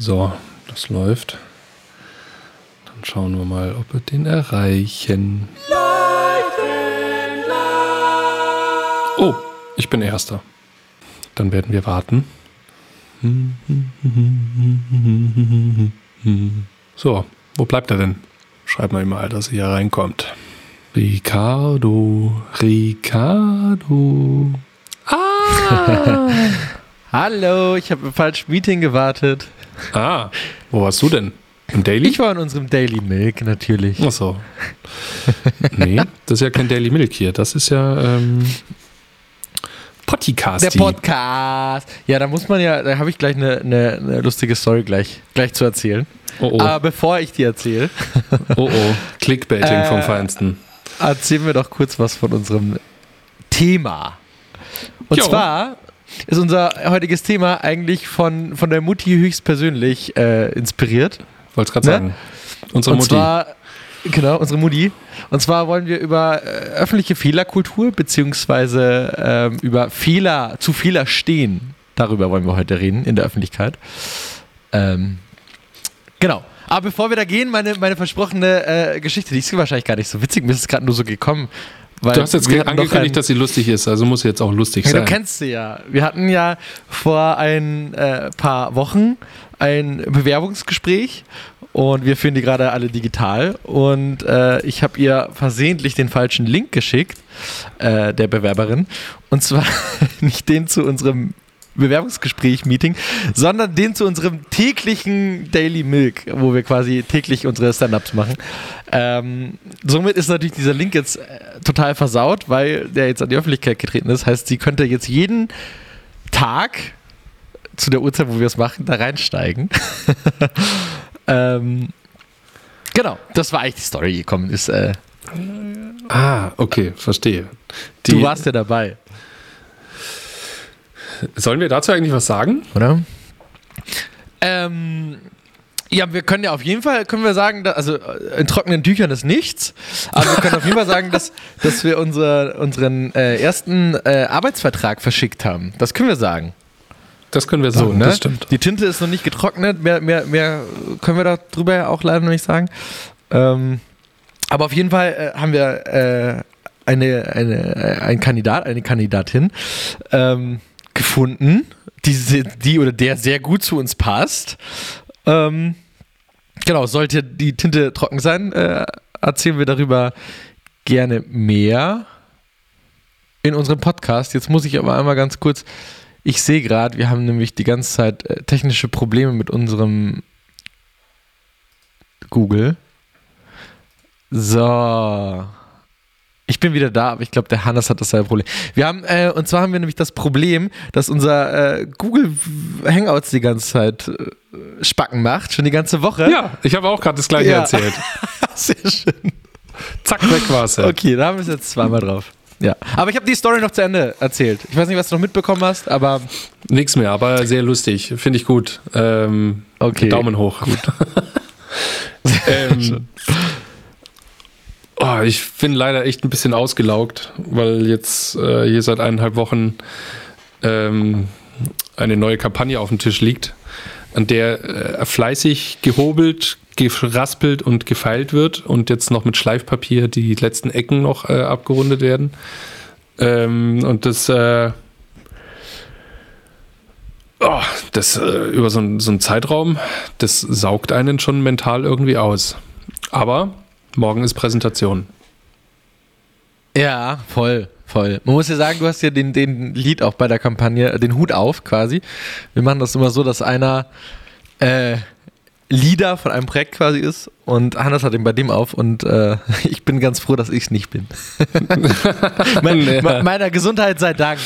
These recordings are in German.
So, das läuft. Dann schauen wir mal, ob wir den erreichen. Oh, ich bin Erster. Dann werden wir warten. So, wo bleibt er denn? Schreib mal mal, dass er hier reinkommt. Ricardo, Ricardo. Ah! Hallo, ich habe im falschen Meeting gewartet. Ah, wo warst du denn? Im Daily? Ich war in unserem Daily Milk natürlich. Ach so. Nee, das ist ja kein Daily Milk hier. Das ist ja ähm, Podcast. Der Podcast. Ja, da muss man ja, da habe ich gleich eine, eine, eine, lustige Story gleich, gleich zu erzählen. Oh oh. Aber bevor ich die erzähle. Oh oh, Clickbaiting äh, vom Feinsten. Erzählen wir doch kurz was von unserem Thema. Und jo. zwar ist unser heutiges Thema eigentlich von, von der Mutti höchstpersönlich äh, inspiriert. Wollte gerade ne? sagen. Unsere Und Mutti. Zwar, genau, unsere Mutti. Und zwar wollen wir über äh, öffentliche Fehlerkultur beziehungsweise ähm, über Fehler, zu Fehler stehen. Darüber wollen wir heute reden in der Öffentlichkeit. Ähm, genau. Aber bevor wir da gehen, meine, meine versprochene äh, Geschichte, die ist wahrscheinlich gar nicht so witzig. Mir ist es gerade nur so gekommen, du hast jetzt angekündigt, dass sie lustig ist, also muss sie jetzt auch lustig ja, sein. Du kennst sie ja. Wir hatten ja vor ein äh, paar Wochen ein Bewerbungsgespräch und wir führen die gerade alle digital. Und äh, ich habe ihr versehentlich den falschen Link geschickt, äh, der Bewerberin. Und zwar nicht den zu unserem Bewerbungsgespräch-Meeting, sondern den zu unserem täglichen Daily Milk, wo wir quasi täglich unsere Stand-Ups machen. Ähm, somit ist natürlich dieser Link jetzt äh, total versaut, weil der jetzt an die Öffentlichkeit getreten ist. Heißt, sie könnte jetzt jeden Tag zu der Uhrzeit, wo wir es machen, da reinsteigen. ähm, genau, das war eigentlich die Story gekommen ist. Äh, ah, okay, verstehe. Die, du warst ja dabei. Sollen wir dazu eigentlich was sagen? Oder? Ähm, ja, wir können ja auf jeden Fall, können wir sagen, dass, also in trockenen Tüchern ist nichts, aber wir können auf jeden Fall sagen, dass, dass wir unsere, unseren äh, ersten äh, Arbeitsvertrag verschickt haben. Das können wir sagen. Das können wir sagen, so, ne? das stimmt. Die Tinte ist noch nicht getrocknet, mehr, mehr, mehr können wir darüber ja auch leider noch nicht sagen. Ähm, aber auf jeden Fall äh, haben wir äh, eine, eine, äh, ein Kandidat, eine Kandidatin, ähm, gefunden, die, die oder der sehr gut zu uns passt. Ähm, genau, sollte die Tinte trocken sein, äh, erzählen wir darüber gerne mehr in unserem Podcast. Jetzt muss ich aber einmal ganz kurz, ich sehe gerade, wir haben nämlich die ganze Zeit äh, technische Probleme mit unserem Google. So. Ich bin wieder da, aber ich glaube, der Hannes hat dasselbe Problem. Wir haben, äh, und zwar haben wir nämlich das Problem, dass unser äh, Google Hangouts die ganze Zeit äh, Spacken macht, schon die ganze Woche. Ja, ich habe auch gerade das gleiche ja. erzählt. Sehr schön. Zack, weg war es. Ja. Okay, da haben wir es jetzt zweimal drauf. Ja, aber ich habe die Story noch zu Ende erzählt. Ich weiß nicht, was du noch mitbekommen hast, aber. Nichts mehr, aber sehr lustig. Finde ich gut. Ähm, okay. Daumen hoch. Gut. ähm, Oh, ich bin leider echt ein bisschen ausgelaugt, weil jetzt äh, hier seit eineinhalb Wochen ähm, eine neue Kampagne auf dem Tisch liegt, an der äh, fleißig gehobelt, geraspelt und gefeilt wird und jetzt noch mit Schleifpapier die letzten Ecken noch äh, abgerundet werden. Ähm, und das, äh, oh, das äh, über so, so einen Zeitraum, das saugt einen schon mental irgendwie aus. Aber Morgen ist Präsentation. Ja, voll, voll. Man muss ja sagen, du hast ja den, den Lied auch bei der Kampagne, äh, den Hut auf quasi. Wir machen das immer so, dass einer äh, Leader von einem Projekt quasi ist und Hannes hat ihn bei dem auf und äh, ich bin ganz froh, dass ich es nicht bin. mein, ja. Meiner Gesundheit sei Dank.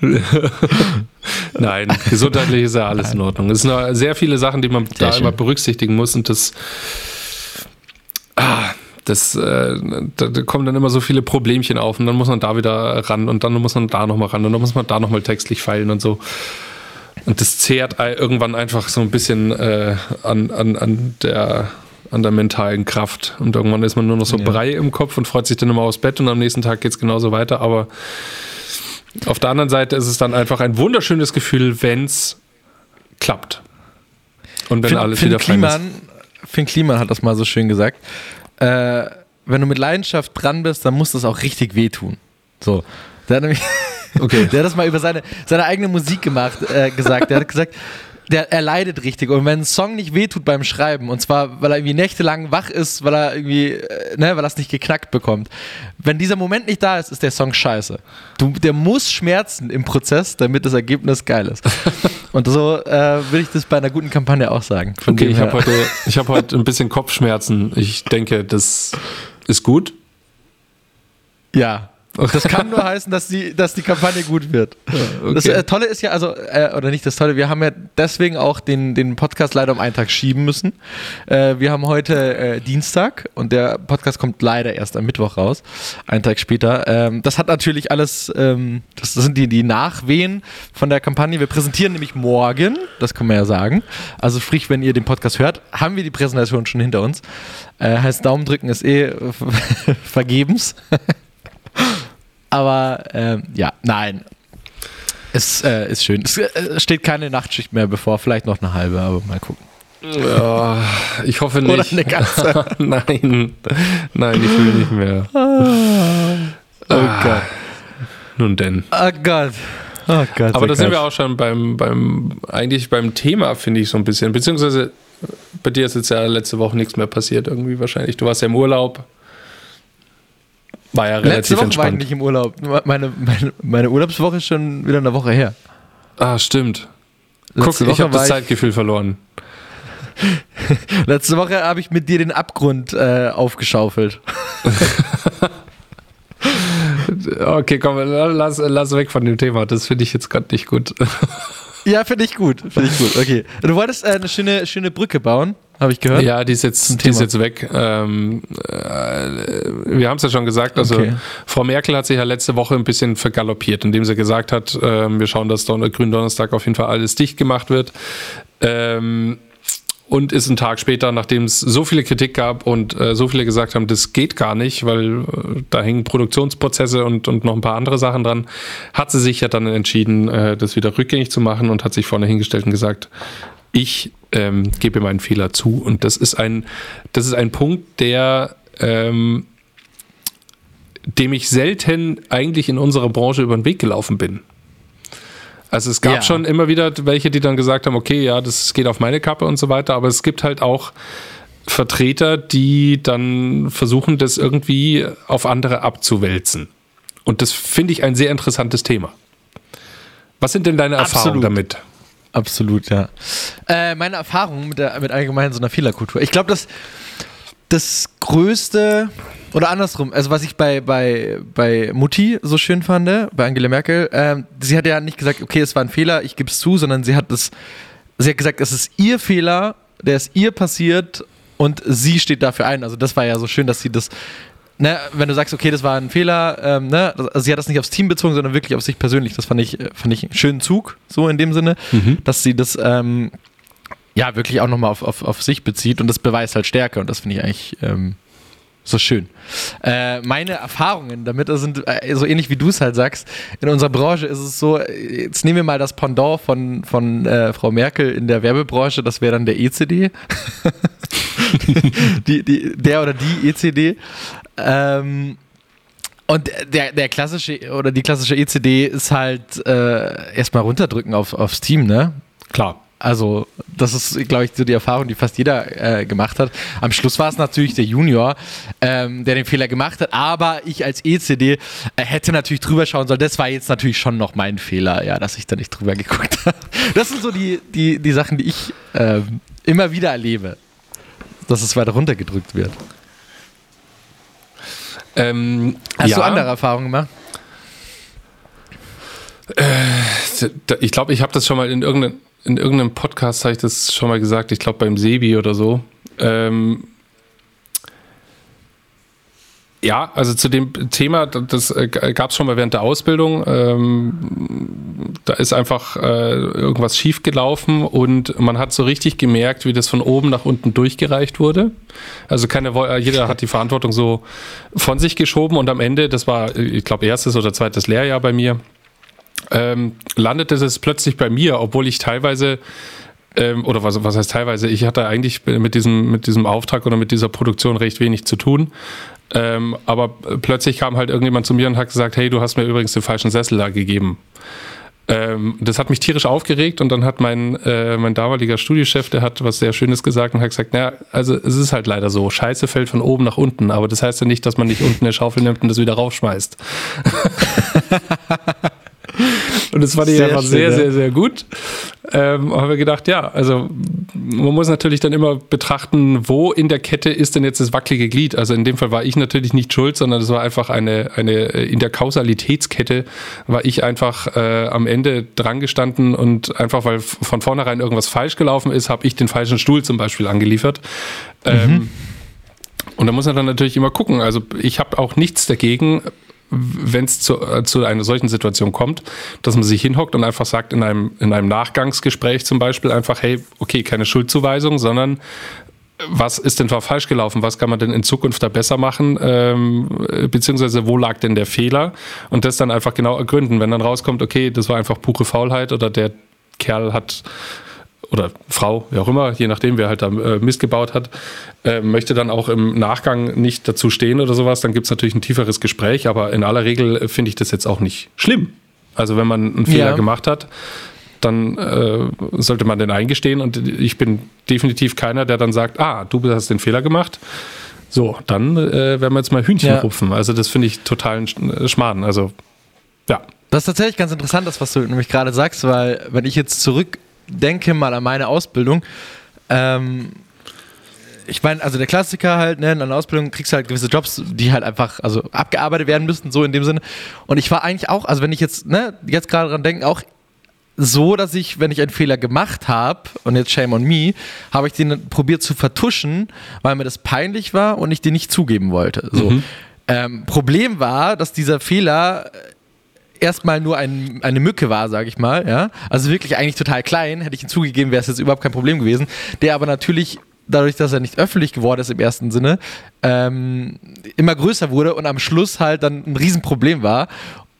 Nein, gesundheitlich ist ja alles Nein. in Ordnung. Es sind sehr viele Sachen, die man sehr da schön. immer berücksichtigen muss und das ah, das, äh, da, da, kommen dann immer so viele Problemchen auf und dann muss man da wieder ran und dann muss man da nochmal ran und dann muss man da nochmal textlich feilen und so. Und das zehrt irgendwann einfach so ein bisschen äh, an, an, an, der, an der mentalen Kraft. Und irgendwann ist man nur noch so ja. Brei im Kopf und freut sich dann immer aufs Bett und am nächsten Tag geht es genauso weiter. Aber auf der anderen Seite ist es dann einfach ein wunderschönes Gefühl, wenn es klappt. Und wenn Finn, alles Finn wieder fein ist. Finn Kliman hat das mal so schön gesagt. Äh, wenn du mit Leidenschaft dran bist, dann muss das auch richtig wehtun. So. Der hat, nämlich Okay. der hat das mal über seine, seine eigene Musik gemacht, äh, gesagt. Der hat gesagt, der, er leidet richtig. Und wenn ein Song nicht wehtut beim Schreiben, und zwar, weil er irgendwie nächtelang wach ist, weil er irgendwie, äh, ne, weil er es nicht geknackt bekommt, wenn dieser Moment nicht da ist, ist der Song scheiße. Du, der muss schmerzen im Prozess, damit das Ergebnis geil ist. Und so äh, würde ich das bei einer guten Kampagne auch sagen. Okay, ich habe heute, ich hab heute ein bisschen Kopfschmerzen. Ich denke, das ist gut. Ja. Das kann nur heißen, dass die, dass die Kampagne gut wird. Das äh, Tolle ist ja, also, äh, oder nicht das Tolle, wir haben ja deswegen auch den, den Podcast leider um einen Tag schieben müssen. Äh, wir haben heute äh, Dienstag und der Podcast kommt leider erst am Mittwoch raus, einen Tag später. Ähm, das hat natürlich alles, ähm, das sind die, die Nachwehen von der Kampagne. Wir präsentieren nämlich morgen, das kann man ja sagen. Also sprich, wenn ihr den Podcast hört, haben wir die Präsentation schon hinter uns. Äh, heißt, Daumen drücken ist eh vergebens. Aber ähm, ja, nein. Es äh, ist schön. Es äh, steht keine Nachtschicht mehr bevor, vielleicht noch eine halbe, aber mal gucken. Ja, ich hoffe nicht. Oder eine ganze. Nein, nein, ich will nicht mehr. Oh Gott. Nun denn. Oh Gott. Oh Gott. Aber oh da sind wir auch schon beim, beim, eigentlich beim Thema, finde ich so ein bisschen. Beziehungsweise bei dir ist jetzt ja letzte Woche nichts mehr passiert, irgendwie wahrscheinlich. Du warst ja im Urlaub. War ja Letzte relativ Woche war ich entspannt. nicht im Urlaub. Meine, meine, meine Urlaubswoche ist schon wieder eine Woche her. Ah, stimmt. Guck, Letzte ich Woche habe das Zeitgefühl verloren. Letzte Woche habe ich mit dir den Abgrund äh, aufgeschaufelt. Okay, komm, lass, lass weg von dem Thema. Das finde ich jetzt gerade nicht gut. Ja, finde ich gut. Finde ich gut. Okay. Du wolltest äh, eine schöne, schöne Brücke bauen, habe ich gehört. Ja, die ist jetzt, die ist jetzt weg. Ähm, äh, wir haben es ja schon gesagt, also Okay. Frau Merkel hat sich ja letzte Woche ein bisschen vergaloppiert, indem sie gesagt hat, ähm, wir schauen, dass Don Gründonnerstag auf jeden Fall alles dicht gemacht wird. Ähm, und ist ein Tag später, nachdem es so viele Kritik gab und äh, so viele gesagt haben, das geht gar nicht, weil äh, da hängen Produktionsprozesse und, und noch ein paar andere Sachen dran, hat sie sich ja dann entschieden, äh, das wieder rückgängig zu machen und hat sich vorne hingestellt und gesagt, ich ähm, gebe meinen Fehler zu. Und das ist ein, das ist ein Punkt, der ähm, dem ich selten eigentlich in unserer Branche über den Weg gelaufen bin. Also es gab Ja. schon immer wieder welche, die dann gesagt haben, okay, ja, das geht auf meine Kappe und so weiter, aber es gibt halt auch Vertreter, die dann versuchen, das irgendwie auf andere abzuwälzen. Und das finde ich ein sehr interessantes Thema. Was sind denn deine Erfahrungen Absolut. damit? Absolut, ja. Äh, meine Erfahrung mit, der, mit allgemein so einer Fehlerkultur. Ich glaube, das, das größte, oder andersrum, also was ich bei, bei, bei Mutti so schön fand, bei Angela Merkel, ähm, sie hat ja nicht gesagt, okay, es war ein Fehler, ich gebe es zu, sondern sie hat das, sie hat gesagt, es ist ihr Fehler, der ist ihr passiert und sie steht dafür ein. Also das war ja so schön, dass sie das ne, wenn du sagst, okay, das war ein Fehler, ähm, ne, also sie hat das nicht aufs Team bezogen, sondern wirklich auf sich persönlich. Das fand ich, äh, fand ich einen schönen Zug, so in dem Sinne, dass sie das ähm, ja wirklich auch nochmal auf, auf, auf sich bezieht und das beweist halt Stärke und das finde ich eigentlich ähm, so schön. Äh, meine Erfahrungen damit sind äh, so ähnlich wie du es halt sagst. In unserer Branche ist es so, äh, jetzt nehmen wir mal das Pendant von, von äh, Frau Merkel in der Werbebranche, das wäre dann der ECD. die, die, der oder die ECD. Ähm, und der, der klassische oder die klassische ECD ist halt äh, erstmal runterdrücken auf, aufs Team, ne? Klar. Also, das ist, glaube ich, so die Erfahrung, die fast jeder äh, gemacht hat. Am Schluss war es natürlich der Junior, ähm, der den Fehler gemacht hat, aber ich als ECD äh, hätte natürlich drüber schauen sollen. Das war jetzt natürlich schon noch mein Fehler, ja, dass ich da nicht drüber geguckt habe. Das sind so die, die, die Sachen, die ich ähm, immer wieder erlebe, dass es weiter runtergedrückt wird. Ähm, Hast ja. du andere Erfahrungen gemacht? Ich glaube, ich habe das schon mal in irgendeinem, in irgendeinem Podcast, habe ich das schon mal gesagt, ich glaube beim Sebi oder so. Ähm, ja, also zu dem Thema, das gab es schon mal während der Ausbildung. Ähm, da ist einfach äh, irgendwas schiefgelaufen und man hat so richtig gemerkt, wie das von oben nach unten durchgereicht wurde. Also keine, wo- jeder hat die Verantwortung so von sich geschoben und am Ende, das war, ich glaube, erstes oder zweites Lehrjahr bei mir, ähm, landete es plötzlich bei mir, obwohl ich teilweise ähm, oder was, was heißt teilweise, ich hatte eigentlich mit diesem, mit diesem Auftrag oder mit dieser Produktion recht wenig zu tun. Ähm, aber plötzlich kam halt irgendjemand zu mir und hat gesagt, hey, du hast mir übrigens den falschen Sessel da gegeben. Ähm, das hat mich tierisch aufgeregt und dann hat mein, äh, mein damaliger Studiochef, der hat was sehr Schönes gesagt und hat gesagt, naja, also es ist halt leider so, Scheiße fällt von oben nach unten, aber das heißt ja nicht, dass man nicht unten eine Schaufel nimmt und das wieder raufschmeißt. Und das fand ich sehr einfach sehr, sehr, sehr gut. Ähm, haben wir gedacht, ja, also man muss natürlich dann immer betrachten, wo in der Kette ist denn jetzt das wackelige Glied. Also in dem Fall war ich natürlich nicht schuld, sondern es war einfach eine, eine in der Kausalitätskette war ich einfach äh, am Ende dran gestanden und einfach, weil von vornherein irgendwas falsch gelaufen ist, habe ich den falschen Stuhl zum Beispiel angeliefert. Mhm. Ähm, und da muss man dann natürlich immer gucken. Also ich habe auch nichts dagegen, wenn es zu, äh, zu einer solchen Situation kommt, dass man sich hinhockt und einfach sagt, in einem, in einem Nachgangsgespräch zum Beispiel einfach, hey, okay, keine Schuldzuweisung, sondern was ist denn falsch gelaufen? Was kann man denn in Zukunft da besser machen? Ähm, beziehungsweise wo lag denn der Fehler? Und das dann einfach genau ergründen. Wenn dann rauskommt, okay, das war einfach pure Faulheit oder der Kerl hat oder Frau, wie auch immer, je nachdem, wer halt da äh, Mist gebaut hat, äh, möchte dann auch im Nachgang nicht dazu stehen oder sowas, dann gibt es natürlich ein tieferes Gespräch, aber in aller Regel äh, finde ich das jetzt auch nicht schlimm. Also wenn man einen Fehler ja. gemacht hat, dann äh, sollte man den eingestehen und ich bin definitiv keiner, der dann sagt, ah, du hast den Fehler gemacht. So, dann äh, werden wir jetzt mal Hühnchen ja. rupfen. Also das finde ich total äh, Schmarrn. Also, ja. Das ist tatsächlich ganz interessant, das, was du nämlich gerade sagst, weil wenn ich jetzt zurück denke mal an meine Ausbildung, ähm, ich meine, also der Klassiker halt, ne, in einer Ausbildung kriegst du halt gewisse Jobs, die halt einfach, also abgearbeitet werden müssten, so in dem Sinne. Und ich war eigentlich auch, also wenn ich jetzt, ne, jetzt gerade dran denke, auch so, dass ich, wenn ich einen Fehler gemacht habe, und jetzt shame on me, habe ich den probiert zu vertuschen, weil mir das peinlich war und ich den nicht zugeben wollte. So. Mhm. Ähm, Problem war, dass dieser Fehler erstmal nur ein, eine Mücke war, sage ich mal, ja, also wirklich eigentlich total klein, hätte ich ihn zugegeben, wäre es jetzt überhaupt kein Problem gewesen, der aber natürlich dadurch, dass er nicht öffentlich geworden ist im ersten Sinne, ähm, immer größer wurde und am Schluss halt dann ein Riesenproblem war.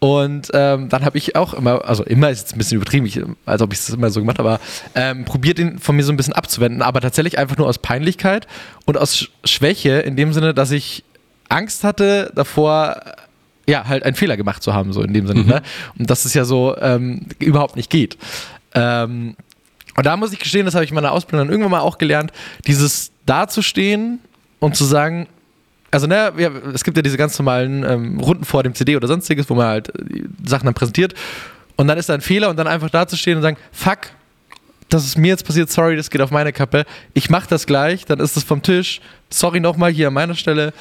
Und ähm, dann habe ich auch immer, also immer ist jetzt ein bisschen übertrieben, ich, als ob ich es immer so gemacht habe, aber ähm, probiert ihn von mir so ein bisschen abzuwenden, aber tatsächlich einfach nur aus Peinlichkeit und aus Schwäche, in dem Sinne, dass ich Angst hatte davor, ja, halt einen Fehler gemacht zu haben, so in dem Sinne. Mhm. Ne? Und dass es ja so ähm, überhaupt nicht geht. Ähm, und da muss ich gestehen, das habe ich in meiner Ausbildung dann irgendwann mal auch gelernt, dieses dazustehen und zu sagen, also ne, ja, es gibt ja diese ganz normalen ähm, Runden vor dem CD oder sonstiges, wo man halt äh, Sachen dann präsentiert und dann ist da ein Fehler und dann einfach dazustehen und sagen, fuck, das ist mir jetzt passiert, sorry, das geht auf meine Kappe, ich mach das gleich, dann ist das vom Tisch, sorry nochmal hier an meiner Stelle,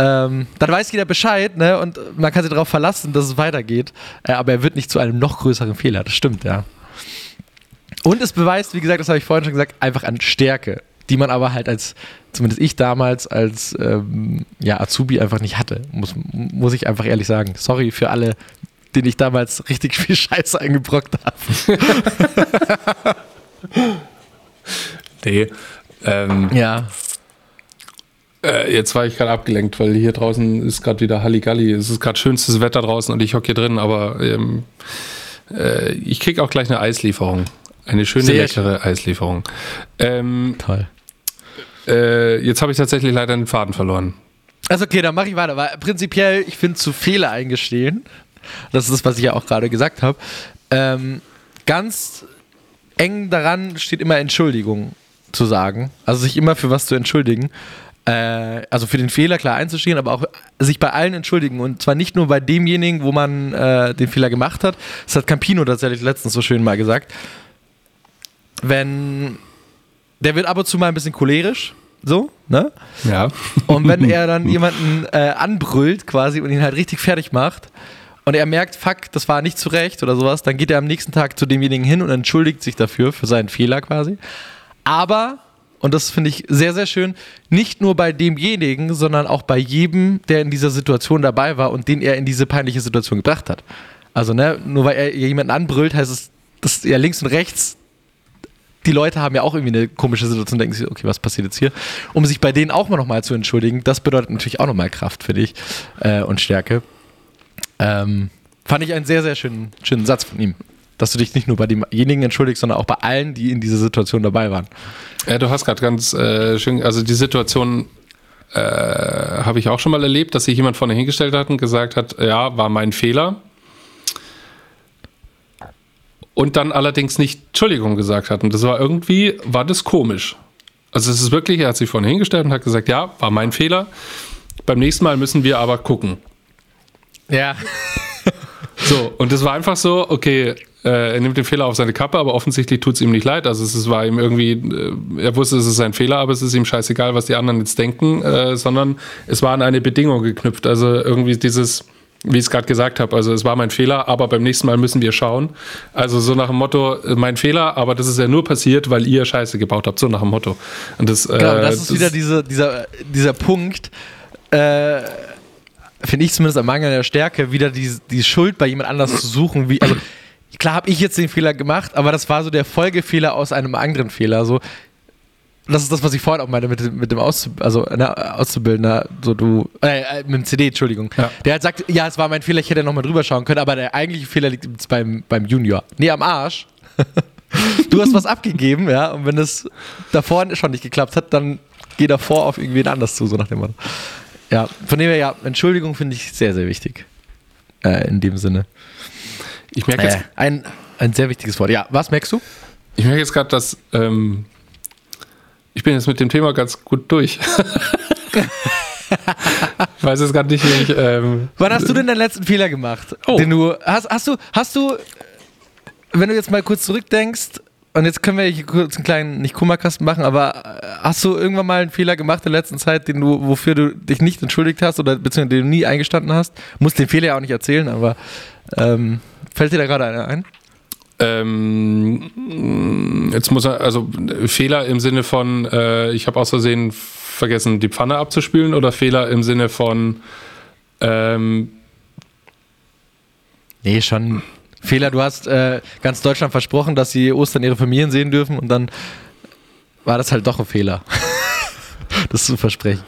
ähm, dann weiß jeder Bescheid, ne? Und man kann sich darauf verlassen, dass es weitergeht. Äh, aber er wird nicht zu einem noch größeren Fehler. Das stimmt, ja. Und es beweist, wie gesagt, das habe ich vorhin schon gesagt, einfach an Stärke, die man aber halt als, zumindest ich damals, als ähm, ja, Azubi einfach nicht hatte. Muss, muss ich einfach ehrlich sagen. Sorry für alle, denen ich damals richtig viel Scheiße eingebrockt habe. nee. Ähm, ja. Äh, jetzt war ich gerade abgelenkt, weil hier draußen ist gerade wieder Halligalli. Es ist gerade schönstes Wetter draußen und ich hocke hier drin, aber ähm, äh, ich kriege auch gleich eine Eislieferung. Eine schöne, Sehr leckere schön. Eislieferung. Ähm, Toll. Äh, jetzt habe ich tatsächlich leider den Faden verloren. Also okay, dann mache ich weiter. Weil prinzipiell, ich finde zu Fehler eingestehen. Das ist das, was ich ja auch gerade gesagt habe. Ähm, ganz eng daran steht immer Entschuldigung zu sagen. Also sich immer für was zu entschuldigen also für den Fehler klar einzustehen, aber auch sich bei allen entschuldigen. Und zwar nicht nur bei demjenigen, wo man äh, den Fehler gemacht hat. Das hat Campino tatsächlich letztens so schön mal gesagt. Wenn der wird ab und zu mal ein bisschen cholerisch, so, ne? Ja. Und wenn er dann jemanden äh, anbrüllt quasi und ihn halt richtig fertig macht und er merkt, fuck, das war nicht zurecht oder sowas, dann geht er am nächsten Tag zu demjenigen hin und entschuldigt sich dafür, für seinen Fehler quasi. Aber und das finde ich sehr, sehr schön, nicht nur bei demjenigen, sondern auch bei jedem, der in dieser Situation dabei war und den er in diese peinliche Situation gebracht hat. Also, ne, nur weil er jemanden anbrüllt, heißt es, dass ja links und rechts die Leute haben ja auch irgendwie eine komische Situation, denken sich, okay, was passiert jetzt hier? Um sich bei denen auch mal nochmal zu entschuldigen, das bedeutet natürlich auch nochmal Kraft, finde ich, äh, und Stärke. Ähm, fand ich einen sehr, sehr schönen, schönen Satz von ihm. Dass du dich nicht nur bei demjenigen entschuldigst, sondern auch bei allen, die in dieser Situation dabei waren. Ja, du hast gerade ganz äh, schön, also die Situation äh, habe ich auch schon mal erlebt, dass sich jemand vorne hingestellt hat und gesagt hat, ja, war mein Fehler. Und dann allerdings nicht Entschuldigung gesagt hat. Und das war irgendwie, war das komisch. Also es ist wirklich, er hat sich vorne hingestellt und hat gesagt, ja, war mein Fehler. Beim nächsten Mal müssen wir aber gucken. Ja. So, und das war einfach so, okay, äh, er nimmt den Fehler auf seine Kappe, aber offensichtlich tut es ihm nicht leid. Also es, es war ihm irgendwie, äh, er wusste, es ist ein Fehler, aber es ist ihm scheißegal, was die anderen jetzt denken, äh, sondern es war an eine Bedingung geknüpft. Also irgendwie dieses, wie ich es gerade gesagt habe, also es war mein Fehler, aber beim nächsten Mal müssen wir schauen. Also so nach dem Motto, äh, mein Fehler, aber das ist ja nur passiert, weil ihr Scheiße gebaut habt, so nach dem Motto. Und das, äh, genau, das ist das wieder diese, dieser, dieser Punkt, äh, finde ich zumindest am Mangel der Stärke, wieder die, die Schuld bei jemand anders zu suchen, wie, also klar habe ich jetzt den Fehler gemacht, aber das war so der Folgefehler aus einem anderen Fehler. So, das ist das, was ich vorhin auch meine mit, dem, mit dem Auszub also, ne, Auszubildender, so du, äh, äh, mit dem CD, Entschuldigung. Ja. Der halt sagt, ja, es war mein Fehler, ich hätte nochmal drüber schauen können, aber der eigentliche Fehler liegt jetzt beim, beim Junior. Nee, am Arsch. du hast was abgegeben, ja, und wenn es davor schon nicht geklappt hat, dann geh davor auf irgendwen anders zu, so nach dem Motto. Ja, von dem her, ja, Entschuldigung finde ich sehr, sehr wichtig. Äh, in dem Sinne. Ich merke jetzt. Äh, ein, ein sehr wichtiges Wort. Ja, was merkst du? Ich merke jetzt gerade, dass ähm, ich bin jetzt mit dem Thema ganz gut durch. ich weiß jetzt gerade nicht, wie ich. Ähm, Wann hast du denn deinen letzten Fehler gemacht? Oh. Den du hast, hast du hast du, wenn du jetzt mal kurz zurückdenkst und jetzt können wir hier kurz einen kleinen nicht Kummerkasten machen, aber äh, hast du irgendwann mal einen Fehler gemacht in der letzten Zeit, den du wofür du dich nicht entschuldigt hast oder beziehungsweise den du nie eingestanden hast? Musst den Fehler ja auch nicht erzählen, aber ähm, Fällt dir da gerade einer ein? Ähm, jetzt muss er, also Fehler im Sinne von, äh, ich habe aus Versehen vergessen, die Pfanne abzuspülen oder Fehler im Sinne von, ähm, nee, schon Fehler. Du hast äh, ganz Deutschland versprochen, dass sie Ostern ihre Familien sehen dürfen und dann war das halt doch ein Fehler. das zu versprechen.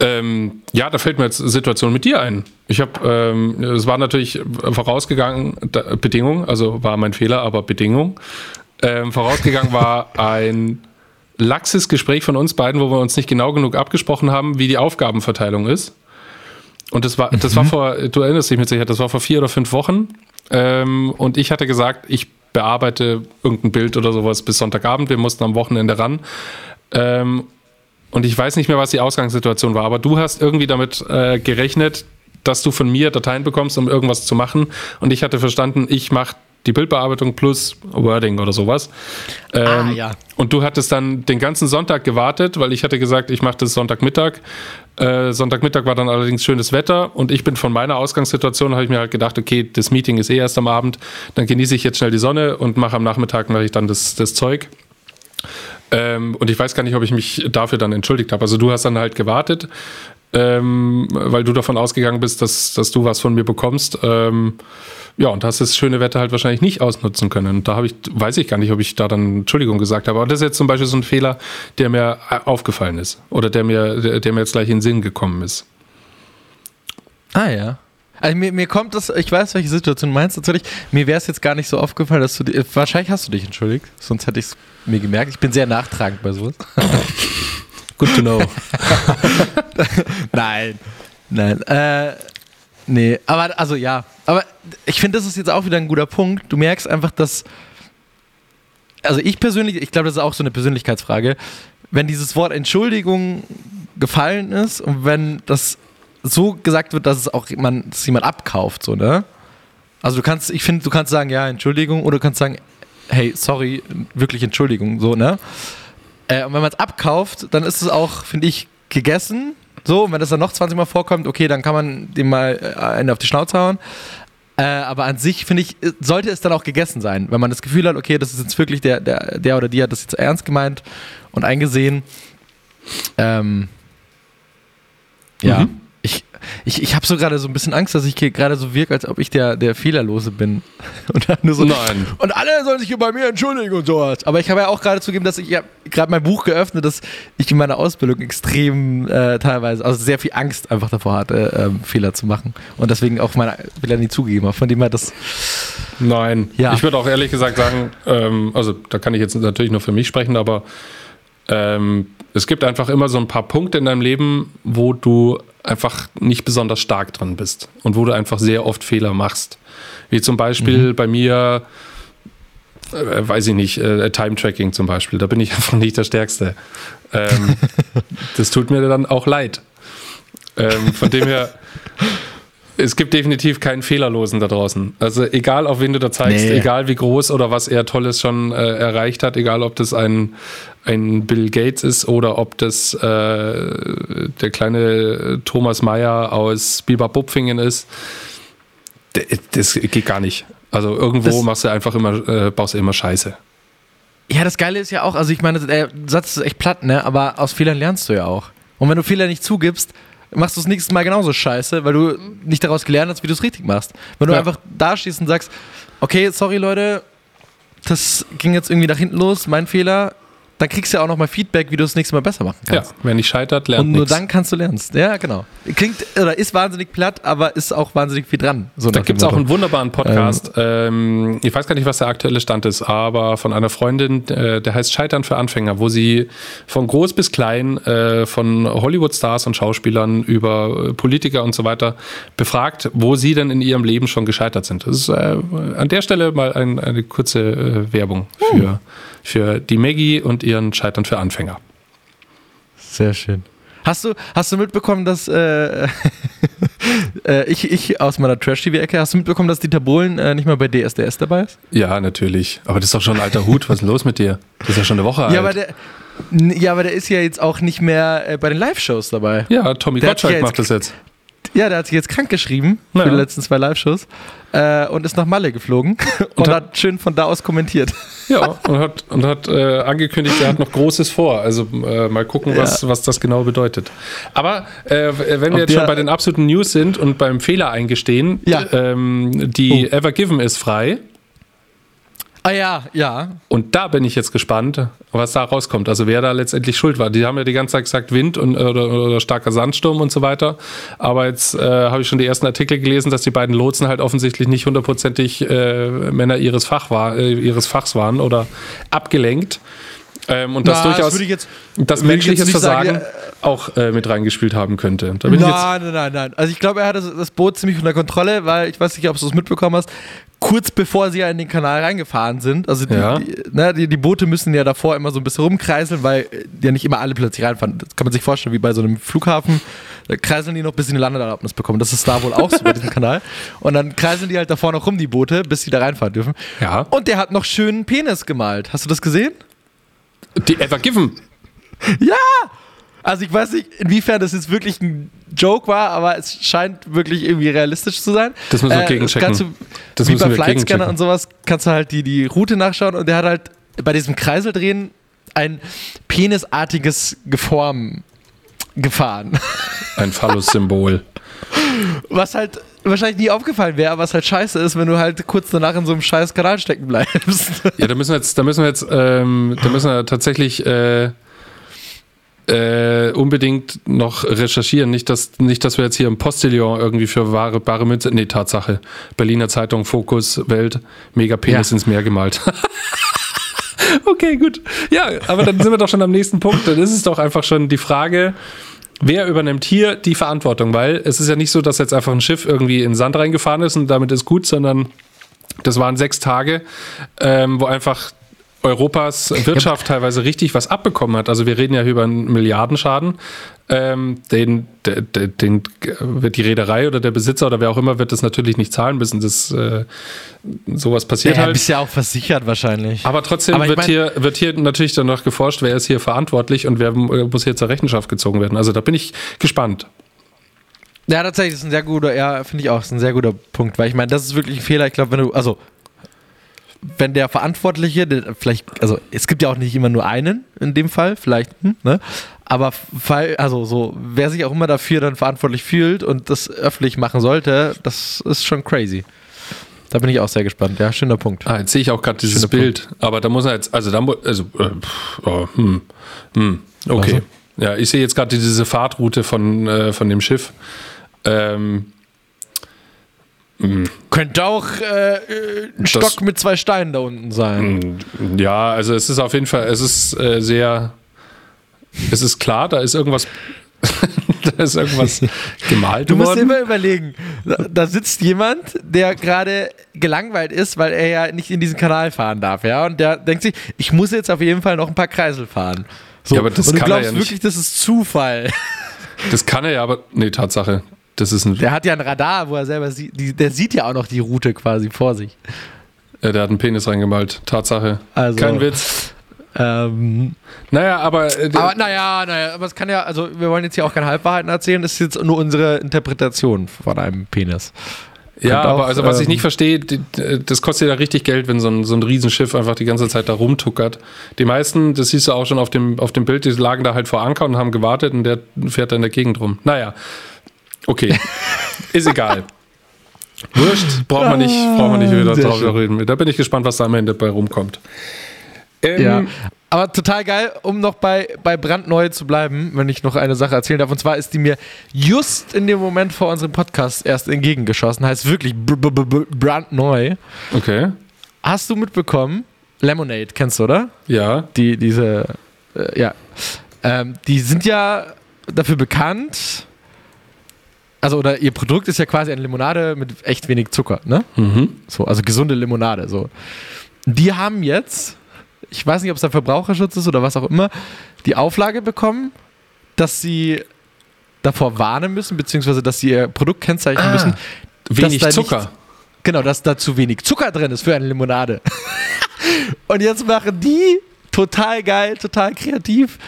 Ähm, ja, da fällt mir jetzt Situation mit dir ein. Ich habe, ähm, es war natürlich vorausgegangen, da, Bedingung, also war mein Fehler, aber Bedingung. Ähm, vorausgegangen war ein laxes Gespräch von uns beiden, wo wir uns nicht genau genug abgesprochen haben, wie die Aufgabenverteilung ist. Und das war, das war mhm. vor, du erinnerst dich mit Sicherheit, das war vor vier oder fünf Wochen. Ähm, und ich hatte gesagt, ich bearbeite irgendein Bild oder sowas bis Sonntagabend. Wir mussten am Wochenende ran. Ähm, und ich weiß nicht mehr, was die Ausgangssituation war, aber du hast irgendwie damit äh, gerechnet, dass du von mir Dateien bekommst, um irgendwas zu machen. Und ich hatte verstanden, ich mache die Bildbearbeitung plus Wording oder sowas. Ah, ähm, ah, ja. Und du hattest dann den ganzen Sonntag gewartet, weil ich hatte gesagt, ich mache das Sonntagmittag. Äh, Sonntagmittag war dann allerdings schönes Wetter und ich bin von meiner Ausgangssituation, habe ich mir halt gedacht, okay, das Meeting ist eh erst am Abend, dann genieße ich jetzt schnell die Sonne und mache am Nachmittag mache ich dann das, das Zeug. Ähm, und ich weiß gar nicht, ob ich mich dafür dann entschuldigt habe. Also du hast dann halt gewartet, ähm, weil du davon ausgegangen bist, dass, dass du was von mir bekommst. Ähm, ja, und hast das schöne Wetter halt wahrscheinlich nicht ausnutzen können. Und da habe ich, weiß ich gar nicht, ob ich da dann Entschuldigung gesagt habe. Aber das ist jetzt zum Beispiel so ein Fehler, der mir aufgefallen ist. Oder der mir, der, der mir jetzt gleich in den Sinn gekommen ist. Ah ja. Also mir, mir kommt das, ich weiß, welche Situation du meinst natürlich. Mir wäre es jetzt gar nicht so aufgefallen, dass du, wahrscheinlich hast du dich entschuldigt, sonst hätte ich es mir gemerkt. Ich bin sehr nachtragend bei sowas. Good to know. nein, nein. Äh, nee, aber also ja. Aber ich finde, das ist jetzt auch wieder ein guter Punkt. Du merkst einfach, dass. Also ich persönlich, ich glaube, das ist auch so eine Persönlichkeitsfrage. Wenn dieses Wort Entschuldigung gefallen ist und wenn das so gesagt wird, dass es auch man, dass jemand abkauft, so, ne? Also du kannst, ich finde, du kannst sagen, ja, Entschuldigung, oder du kannst sagen, hey, sorry, wirklich Entschuldigung, so, ne? Äh, und wenn man es abkauft, dann ist es auch, finde ich, gegessen. So, und wenn das dann noch 20 Mal vorkommt, okay, dann kann man dem mal äh, einen auf die Schnauze hauen. Äh, aber an sich, finde ich, sollte es dann auch gegessen sein. Wenn man das Gefühl hat, okay, das ist jetzt wirklich der, der, der oder die hat das jetzt ernst gemeint und eingesehen. Ähm, ja. Mhm. Ich, ich, habe so gerade so ein bisschen Angst, dass ich gerade so wirke, als ob ich der, der Fehlerlose bin. Und dann nur so, Nein. Und alle sollen sich hier bei mir entschuldigen und sowas. Aber ich habe ja auch gerade zugegeben, dass ich ja gerade mein Buch geöffnet, dass ich in meiner Ausbildung extrem äh, teilweise, also sehr viel Angst einfach davor hatte, ähm, Fehler zu machen. Und deswegen auch meine Fehler nie zugegeben habe. Von dem her das. Nein. Ja. Ich würde auch ehrlich gesagt sagen, ähm, also da kann ich jetzt natürlich nur für mich sprechen, aber ähm, es gibt einfach immer so ein paar Punkte in deinem Leben, wo du einfach nicht besonders stark dran bist und wo du einfach sehr oft Fehler machst. Wie zum Beispiel bei mir, äh, weiß ich nicht, äh, Time-Tracking zum Beispiel. Da bin ich einfach nicht der Stärkste. Ähm, das tut mir dann auch leid. Ähm, von dem her, es gibt definitiv keinen Fehlerlosen da draußen. Also egal, auf wen du da zeigst, Nee. egal wie groß oder was er Tolles schon äh, erreicht hat, egal ob das ein, ein Bill Gates ist oder ob das äh, der kleine Thomas Mayer aus Biber-Bupfingen ist, das geht gar nicht. Also irgendwo Das- machst du einfach immer, äh, baust du immer Scheiße. Ja, das Geile ist ja auch, also ich meine, der Satz ist echt platt, ne? Aber aus Fehlern lernst du ja auch. Und wenn du Fehler nicht zugibst, machst du das nächste Mal genauso scheiße, weil du nicht daraus gelernt hast, wie du es richtig machst. Wenn du Ja. einfach dastehst und sagst, okay, sorry Leute, das ging jetzt irgendwie nach hinten los, mein Fehler, dann kriegst du ja auch nochmal Feedback, wie du das nächste Mal besser machen Ja, kannst. wer nicht scheitert, lernt Und nur nichts. dann kannst du lernen. Ja, genau. Klingt oder ist wahnsinnig platt, aber ist auch wahnsinnig viel dran. So Da gibt es auch einen wunderbaren Podcast. Ähm, ich weiß gar nicht, was der aktuelle Stand ist, aber von einer Freundin, äh, der heißt Scheitern für Anfänger, wo sie von groß bis klein, äh, von Hollywood-Stars und Schauspielern über äh, Politiker und so weiter befragt, wo sie denn in ihrem Leben schon gescheitert sind. Das ist äh, an der Stelle mal ein, eine kurze äh, Werbung für, für die Maggie und ihren Scheitern für Anfänger. Sehr schön. Hast du, hast du mitbekommen, dass äh, äh, ich, ich aus meiner Trash-TV-Ecke, hast du mitbekommen, dass Dieter Bohlen äh, nicht mal bei DSDS dabei ist? Ja, natürlich. Aber das ist doch schon ein alter Hut. Was ist denn los mit dir? Das ist ja schon eine Woche alt. Ja, aber der, ja, aber der ist ja jetzt auch nicht mehr äh, bei den Live-Shows dabei. ja, Tommy Der hat Gottschalk ja macht das jetzt. Ja, der hat sich jetzt krank geschrieben Ja. für die letzten zwei Live-Shows äh, und ist nach Malle geflogen und, hat- hat schön von da aus kommentiert. Ja, und hat, und hat äh, angekündigt, er hat noch Großes vor. Also äh, mal gucken, was, was das genau bedeutet. Aber äh, wenn wir Ob jetzt schon bei den absoluten News sind und beim Fehler eingestehen, Ja. ähm, die Oh. Ever Given ist frei. Ah ja, ja. Und da bin ich jetzt gespannt, was da rauskommt. Also wer da letztendlich schuld war. Die haben ja die ganze Zeit gesagt Wind und, oder, oder starker Sandsturm und so weiter. Aber jetzt äh, habe ich schon die ersten Artikel gelesen, dass die beiden Lotsen halt offensichtlich nicht hundertprozentig äh, Männer ihres, Fach war, äh, ihres Fachs waren oder abgelenkt. Ähm, und das Na, durchaus ich jetzt, das menschliches nicht sagen, Versagen auch äh, mit reingespielt haben könnte. Nein, nein, nein, nein. Also ich glaube, er hatte das- das Boot ziemlich unter Kontrolle, weil ich weiß nicht, ob du es mitbekommen hast. Kurz bevor sie ja in den Kanal reingefahren sind, also die, Ja. die, ne, die, die Boote müssen ja davor immer so ein bisschen rumkreiseln, weil äh, ja nicht immer alle plötzlich reinfahren. Das kann man sich vorstellen, wie bei so einem Flughafen. Da kreiseln die noch, bis sie eine Landeerlaubnis bekommen. Das ist da wohl auch so bei diesem Kanal. Und dann kreiseln die halt davor noch rum, die Boote, bis sie da reinfahren dürfen. ja, Und der hat noch schönen Penis gemalt. Hast du das gesehen? die Ever Given. Ja! Also ich weiß nicht, inwiefern das jetzt wirklich ein Joke war, aber es scheint wirklich irgendwie realistisch zu sein. Das müssen wir Äh, gegenchecken. kannst du, Das wie bei gegenchecken. und sowas kannst du halt die, die Route nachschauen und der hat halt bei diesem Kreiseldrehen ein penisartiges Geform gefahren. Ein Phallus-Symbol. Was halt wahrscheinlich nie aufgefallen wäre, was halt scheiße ist, wenn du halt kurz danach in so einem scheiß Kanal stecken bleibst. Ja, da müssen wir jetzt, da müssen wir jetzt, ähm, da müssen wir tatsächlich äh, äh, unbedingt noch recherchieren. Nicht dass, nicht, dass wir jetzt hier im Postillon irgendwie für wahre, bare Münze. Nee, Tatsache. Berliner Zeitung, Fokus, Welt, Megapenis Ja. ins Meer gemalt. okay, gut. Ja, aber dann sind wir doch schon am nächsten Punkt. Dann ist es doch einfach schon die Frage. Wer übernimmt hier die Verantwortung? Weil es ist ja nicht so, dass jetzt einfach ein Schiff irgendwie in den Sand reingefahren ist und damit ist gut, sondern das waren sechs Tage, ähm, wo einfach Europas Wirtschaft teilweise richtig was abbekommen hat. Also wir reden ja hier über einen Milliardenschaden. Ähm, den, de- de- den wird die Reederei oder der Besitzer oder wer auch immer wird das natürlich nicht zahlen müssen. Das, äh, sowas passiert Ja, halt. bist ja auch versichert wahrscheinlich. Aber trotzdem Aber wird, mein- hier, wird hier natürlich dann noch geforscht, wer ist hier verantwortlich und wer muss hier zur Rechenschaft gezogen werden. Also da bin ich gespannt. Ja, tatsächlich, das ist ein sehr guter, ja, finde ich auch, ist ein sehr guter Punkt, weil ich meine, das ist wirklich ein Fehler. Ich glaube, wenn du, also, wenn der Verantwortliche, der vielleicht, also, es gibt ja auch nicht immer nur einen in dem Fall, vielleicht, hm, ne? Aber weil, also so, wer sich auch immer dafür dann verantwortlich fühlt und das öffentlich machen sollte, das ist schon crazy. Da bin ich auch sehr gespannt. Ja, schöner Punkt. Ah, jetzt sehe ich auch gerade dieses Schöner Bild. Aber da muss er jetzt, also da mu- also, äh, oh, hm, hm, okay. Ja, ich sehe jetzt gerade diese Fahrtroute von, äh, von dem Schiff. Ähm, Könnte auch äh, ein Das- Stock mit zwei Steinen da unten sein. ja, also es ist auf jeden Fall, es ist äh, sehr, es ist klar, da ist irgendwas, da ist irgendwas gemalt Du musst worden. immer überlegen, da, sitzt jemand, der gerade gelangweilt ist, weil er ja nicht in diesen Kanal fahren darf, ja, und der denkt sich, ich muss jetzt auf jeden Fall noch ein paar Kreisel fahren. So, Ja, aber das und du kann er glaubst ja nicht. wirklich, das ist Zufall. Das kann er ja, aber, nee, Tatsache. Das ist ein, Der hat ja ein Radar, wo er selber sieht, die, der sieht ja auch noch die Route quasi vor sich. äh, der hat einen Penis reingemalt. Tatsache. Also- Kein Witz. Ähm, Naja, aber, äh, aber naja, naja, aber es kann ja, also wir wollen jetzt hier auch keine Halbwahrheiten erzählen, das ist jetzt nur unsere Interpretation von einem Penis. Ja, Könnte aber auch, also was ich ähm, nicht verstehe, die- das kostet ja richtig Geld, wenn so ein, so ein Riesenschiff einfach die ganze Zeit da rumtuckert. Die meisten, das siehst du auch schon auf dem, auf dem Bild, die lagen da halt vor Anker und haben gewartet und der fährt da in der Gegend rum. Naja, okay, ist egal. Wurscht, braucht man nicht, braucht man nicht wieder Ah, Sehr drauf reden. Da bin ich gespannt, was da am Ende bei rumkommt. Ähm, Ja. Aber total geil, um noch bei, bei brandneu zu bleiben, wenn ich noch eine Sache erzählen darf. Und zwar ist die mir just in dem Moment vor unserem Podcast erst entgegengeschossen. Heißt wirklich br br br br- brandneu. Okay, Hast du mitbekommen? Lemonade, kennst du, oder? ja, Die, diese, äh, ja. Ähm, die sind ja dafür bekannt. Also, oder ihr Produkt ist ja quasi eine Limonade mit echt wenig Zucker, ne? mhm. So, also gesunde Limonade. So. Die haben jetzt, ich weiß nicht, ob es der Verbraucherschutz ist oder was auch immer, die Auflage bekommen, dass sie davor warnen müssen, beziehungsweise dass sie ihr Produkt kennzeichnen Ah, müssen. wenig da nicht- Zucker. Genau, dass da zu wenig Zucker drin ist für eine Limonade. Und jetzt machen die total geil, total kreativ.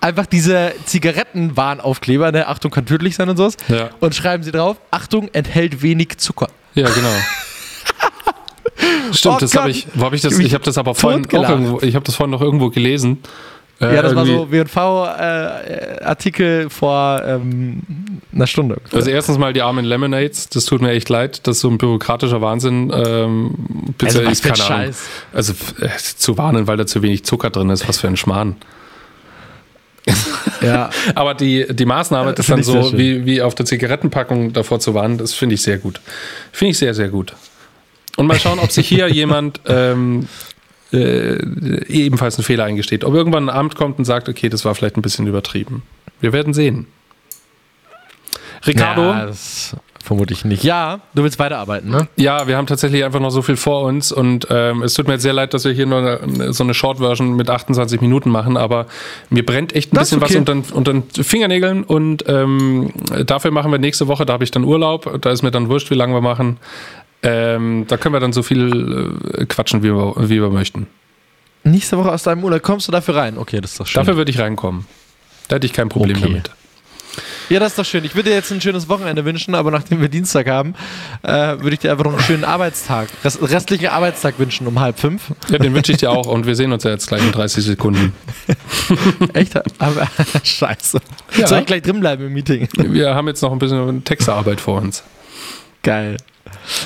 Einfach diese Zigarettenwarnaufkleber, ne? Achtung, kann tödlich sein und sowas. Ja. Und schreiben sie drauf, Achtung, enthält wenig Zucker. Ja, genau. Stimmt, Oh das habe ich, wo habe ich das, Ich habe das aber vorhin irgendwo, ich habe das vorhin noch irgendwo gelesen. Äh, Ja, das war so WV-Artikel vor ähm, einer Stunde. Also erstens mal die armen Lemonades, das tut mir echt leid, das ist so ein bürokratischer Wahnsinn. Ähm, bitte, Also was ich keine Ahnung. Scheiß. Also äh, zu warnen, weil da zu wenig Zucker drin ist, was für ein Schmarrn. Ja, Aber die, die Maßnahme, das find dann so wie, wie auf der Zigarettenpackung davor zu warnen, das finde ich sehr gut. Finde ich sehr, sehr gut. Und mal schauen, ob sich hier jemand ähm, äh, ebenfalls einen Fehler eingesteht. Ob irgendwann ein Amt kommt und sagt, okay, das war vielleicht ein bisschen übertrieben. Wir werden sehen. Ricardo, Ja, das vermute ich nicht. Ja, du willst weiterarbeiten, ne? Ja, wir haben tatsächlich einfach noch so viel vor uns und ähm, es tut mir jetzt sehr leid, dass wir hier nur eine, so eine Short-Version mit 28 Minuten machen, aber mir brennt echt ein Das bisschen okay. was unter, unter den Fingernägeln und ähm, dafür machen wir nächste Woche, da habe ich dann Urlaub, da ist mir dann wurscht, wie lange wir machen. Ähm, da können wir dann so viel äh, quatschen, wie wir, wie wir möchten. Nächste Woche aus deinem Urlaub kommst du dafür rein. Okay, das ist doch schön. Dafür würde ich reinkommen. Da hätte ich kein Problem Okay. damit. Ja, das ist doch schön. Ich würde dir jetzt ein schönes Wochenende wünschen, aber nachdem wir Dienstag haben, äh, würde ich dir einfach noch einen schönen Arbeitstag, rest, restlichen Arbeitstag wünschen um halb fünf. Ja, den wünsche ich dir auch und wir sehen uns ja jetzt gleich in 30 Sekunden. Echt? Aber, scheiße. Ja. Soll ich gleich drin bleiben im Meeting? Wir haben jetzt noch ein bisschen Textarbeit vor uns. Geil.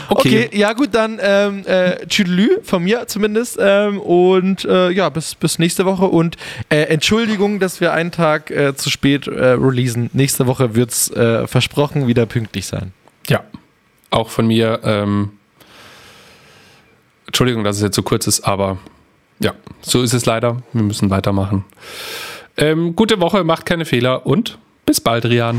Okay, ja gut, dann ähm, äh, Tschüdelü, von mir zumindest. Ähm, und äh, ja, bis, bis nächste Woche. Und äh, Entschuldigung, dass wir einen Tag äh, zu spät äh, releasen. Nächste Woche wird es äh, versprochen wieder pünktlich sein. Ja, auch von mir. Ähm, Entschuldigung, dass es jetzt so kurz ist, aber ja, so ist es leider. Wir müssen weitermachen. Ähm, gute Woche, macht keine Fehler und bis bald, Rian.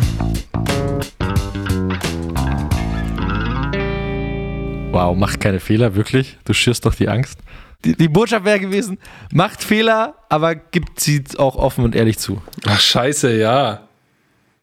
Wow, macht keine Fehler, wirklich? Du schürst doch die Angst. Die, die Botschaft wäre gewesen, macht Fehler, aber gibt sie auch offen und ehrlich zu. Ach, scheiße, ja.